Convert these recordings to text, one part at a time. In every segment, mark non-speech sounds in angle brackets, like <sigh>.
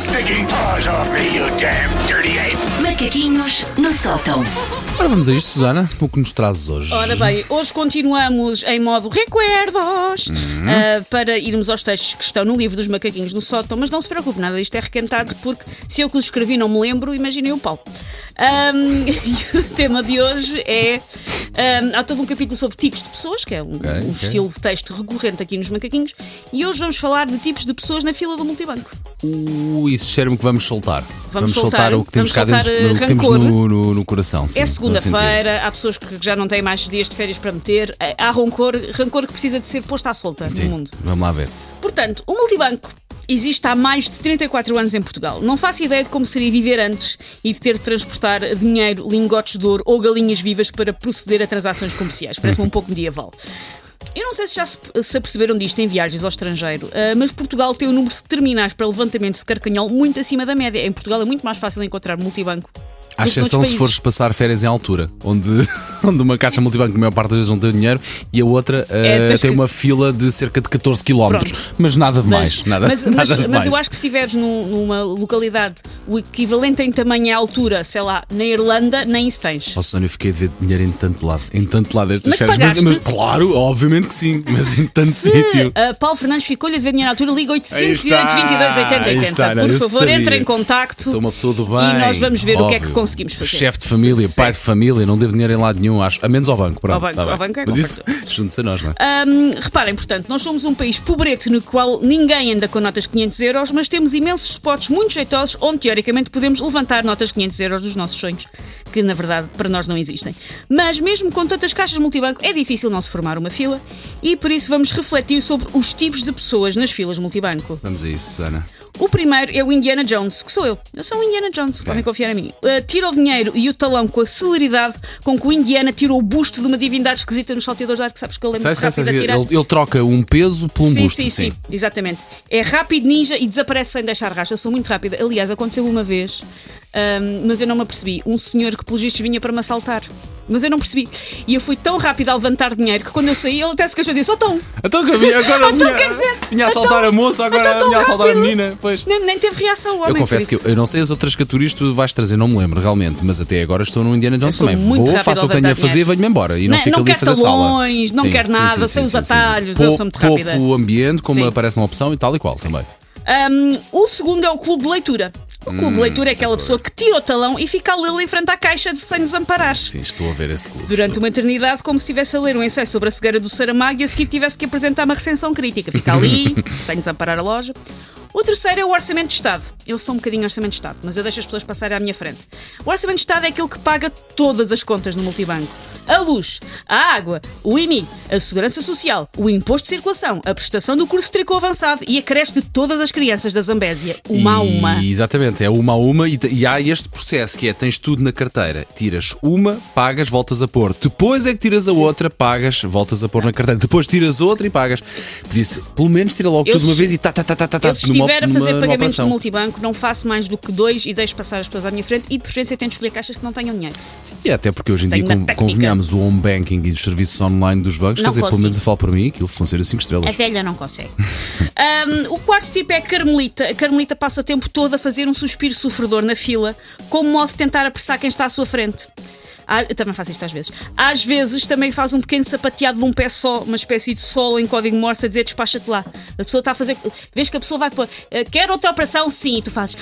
stinking paws off me, you damn dirty ape! Macaquinhos no sótão. Ora, vamos a isto, Susana. O que nos trazes hoje? Ora bem, hoje continuamos em modo recuerdos Uhum. ah, para irmos aos textos que estão no livro dos macaquinhos no sótão, mas não se preocupe, nada disto é requentado porque se eu que os escrevi não me lembro, imaginei o. Ahm, <laughs> e o tema de hoje é. Ahm, há todo um capítulo sobre tipos de pessoas, que é um, Ok, um ok. estilo de texto recorrente aqui nos macaquinhos, e hoje vamos falar de tipos de pessoas na fila do multibanco. Ui, isso cheira-me que vamos soltar. Vamos soltar, soltar, o que temos vamos cá dentro, eh, o que temos no, no, no coração. Sim, É segunda-feira, há pessoas que já não têm mais dias de férias para meter, há rancor, rancor que precisa de ser posto à solta sentido. no Sim, mundo. Vamos lá ver. Portanto, o multibanco existe há mais de 34 anos em Portugal. Não faço ideia de como seria viver antes e de ter de transportar dinheiro, lingotes de ouro ou galinhas vivas para proceder a transações comerciais. Parece-me um pouco medieval. Eu não sei se já se, aperceberam disto em viagens ao estrangeiro, ah, mas Portugal tem um número de terminais para levantamento de carcanhol muito acima da média. Em Portugal é muito mais fácil encontrar multibanco. À exceção se fores passar férias em altura, onde, <laughs> onde uma caixa multibanco, a maior parte das vezes, não tem dinheiro e a outra eh, tens tem que- uma fila de cerca de 14 km. Pronto. Mas nada de mais. Nada, mas, nada mas- de mas mais. eu acho que se estiveres num- numa localidade o equivalente em tamanho e altura, sei lá, na Irlanda, nem isso tens. Ó Susana, eu fiquei a ver dinheiro em tanto lado, em tanto lado destas Mas férias. pagaste? mas, claro, obviamente que sim, mas em tanto Se sítio. uh, Paulo Fernandes ficou-lhe a ver dinheiro à altura, liga Aí 808 está, 22 80 aí 80. está, não, Por favor, sabia. entre em contacto. Sou uma pessoa do bem. E nós vamos ver o que é que óbvio. Conseguimos fazer. Chefe de família, pai de família, não devo dinheiro em lado nenhum, acho. A menos ao banco, pronto. Ao banco, tá ao banco é Mas isso, <laughs> junte-se a nós, não é? Hum, reparem, portanto, nós somos um país pobrete no qual ninguém anda com notas de 500 euros, mas temos imensos spots muito jeitosos onde teoricamente podemos levantar notas de 500 euros dos nossos sonhos, que na verdade para nós não existem. Mas mesmo com tantas caixas multibanco é difícil não se formar uma fila e por isso vamos refletir sobre os tipos de pessoas nas filas multibanco. Vamos a isso, Susana. O primeiro é o Indiana Jones, que sou eu. Eu sou o Indiana Jones, podem confiar em mim. Uh, tira o dinheiro e o talão com a celeridade com que o Indiana tirou o busto de uma divindade esquisita nos salteadores de arco, sabes que eu lembro Sei, sei, rápido sei, a tirar. ele, ele troca um peso por um sim, busto. sim, sim, exatamente. É rápido ninja e desaparece sem deixar rastro. Eu sou muito rápida. Aliás, aconteceu uma vez, ahm, mas eu não me apercebi. Um senhor que, pelos vistos, vinha para me assaltar. Mas eu não percebi. E eu fui tão rápida a levantar dinheiro que quando eu saí, ele até se queixou e disse: Oh, Tom! Então agora <laughs> Então, vinha, quer dizer, vinha a assaltar então- a moça, agora então tão vinha a assaltar a rápido. menina. Pois. Nem, nem teve reação o homem. Eu confesso que eu, eu não sei as outras categorias que tu vais trazer, não me lembro realmente, mas até agora estou no Indiana Jones também. muito Vou, faço o que tenho a fazer e venho-me embora. E não, Não- fico não ali a quero fazer sala. talões, não quero nada, sei os atalhos, eu sou muito rápida. Pouco o ambiente, como Sim. aparece uma opção e tal e qual também. Um, o segundo é o clube de leitura. O clube Hum, de leitura é aquela pessoa que tira o talão e fica a lê-lo em frente à caixa de sem desamparar. Sim, estou a ver esse clube. Durante uma eternidade, como se estivesse a ler um ensaio sobre a cegueira do Saramago e a seguir tivesse que apresentar uma recensão crítica. Fica ali, <laughs> sem desamparar a loja. O terceiro é o Orçamento de Estado. Eu sou um bocadinho Orçamento de Estado, mas eu deixo as pessoas passarem à minha frente. O Orçamento de Estado é aquele que paga todas as contas no multibanco: a luz, a água, o IMI, a Segurança Social, o Imposto de Circulação, a prestação do curso de tricô avançado e a creche de todas as crianças da Zambésia. Uma a uma. E, exatamente, é uma a uma e, e há este processo que é: tens tudo na carteira, tiras uma, pagas, voltas a pôr. Depois é que tiras a outra, pagas, voltas a pôr na carteira. Depois tiras outra e pagas. Por isso, pelo menos tira logo Eu tudo de uma vez e tá, tá, tá, tá, tá, Eu, se estiver a fazer pagamentos operação. multibanco, não faço mais do que dois e deixo passar as pessoas à minha frente e de preferência tento escolher caixas que não tenham dinheiro. Sim, e até porque hoje em Tenho dia, con- convenhamos o home banking e os serviços online dos bancos, Não quer dizer, pelo consigo. menos eu falo para mim, aquilo funciona 5 A estrelas. velha não consegue. <laughs> Um, o quarto tipo é a Carmelita. A Carmelita passa o tempo todo a fazer um suspiro sofredor na fila, como modo de tentar apressar quem está à sua frente. Ah, eu também faço isto às vezes. Às vezes também faz um pequeno sapateado de um pé só, uma espécie de solo em código morse a dizer despacha-te lá. A pessoa está a fazer. Vês que a pessoa vai pôr. "Eh, Quer outra operação? Sim. E tu fazes.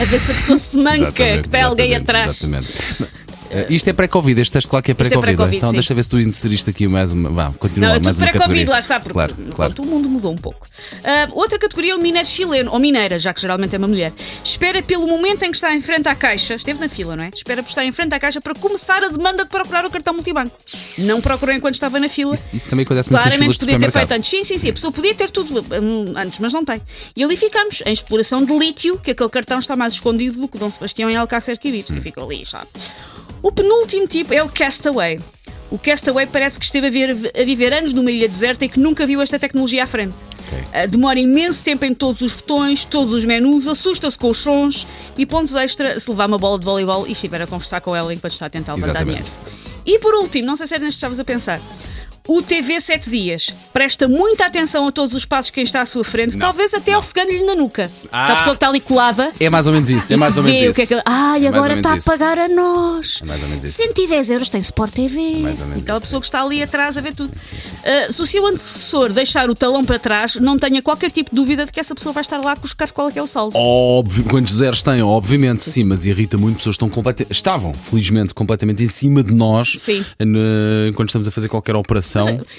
A ver se a pessoa se manca, Exatamente, que tem alguém atrás. Exatamente. Eh, Isto é pré-Covid, este teste claro que é é pré-Covid. pré-Covid, então sim. deixa ver se tu inseriste aqui mais uma. Vá, continua Não, é mais tudo uma pré-Covid, lá está, porque Claro, claro. o mundo mudou um pouco. Ah, outra categoria é o mineiro chileno, ou mineira, já que geralmente é uma mulher. Espera pelo momento em que está em frente à caixa, esteve na fila, não é? Espera por estar em frente à caixa para começar a demanda de procurar o cartão multibanco. Não procurou enquanto estava na fila. Isso, isso também acontece muito Claramente podia ter feito antes. Sim, sim, sim. A pessoa podia ter tudo hum, antes, mas não tem. E ali ficamos, em exploração de lítio, que aquele cartão está mais escondido do que Dom Sebastião em Alcácer Quibir, Hum. que ficou ali, sabe? O penúltimo tipo é o Castaway. O Castaway parece que esteve a, ver- a viver anos numa ilha deserta e que nunca viu esta tecnologia à frente. Ok. Ah, demora imenso tempo em todos os botões, todos os menus, assusta-se com os sons e pontos extra se levar uma bola de voleibol e estiver a conversar com ela enquanto está a tentar levantar dinheiro. E por último, não sei se era neste que estavas a pensar, O TV 7 dias presta muita atenção a todos os passos de quem está à sua frente, talvez até ofegando-lhe na nuca. Ah. Aquela pessoa que está ali colada. É mais ou menos isso. É mais que ou menos isso. que é que... Ai, É agora está a pagar a nós. É mais ou menos isso. 110 euros tem Sport TV. mais ou menos Aquela isso, pessoa que está ali atrás a ver tudo. Ah, se o seu antecessor deixar o talão para trás, não tenha qualquer tipo de dúvida de que essa pessoa vai estar lá a buscar qual é que é o saldo. Óbvio, quantos zeros têm? Obviamente, sim, mas irrita muito pessoas que estão completamente. Estavam, felizmente, completamente em cima de nós Sim. quando estamos a fazer qualquer operação.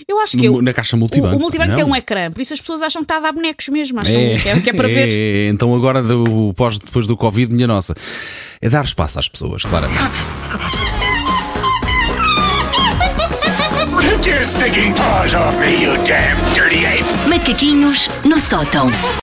Eu acho que no- eu- na caixa o, multibanco. o multibanco não? tem um ecrã, por isso as pessoas acham que está a dar bonecos mesmo, acham que, é, que é para ver. <laughs> é, então agora, do, pós, depois do Covid, minha nossa, é dar espaço às pessoas, claramente. Take your stinking paws off me, you damn dirty ape! Macaquinhos no sótão.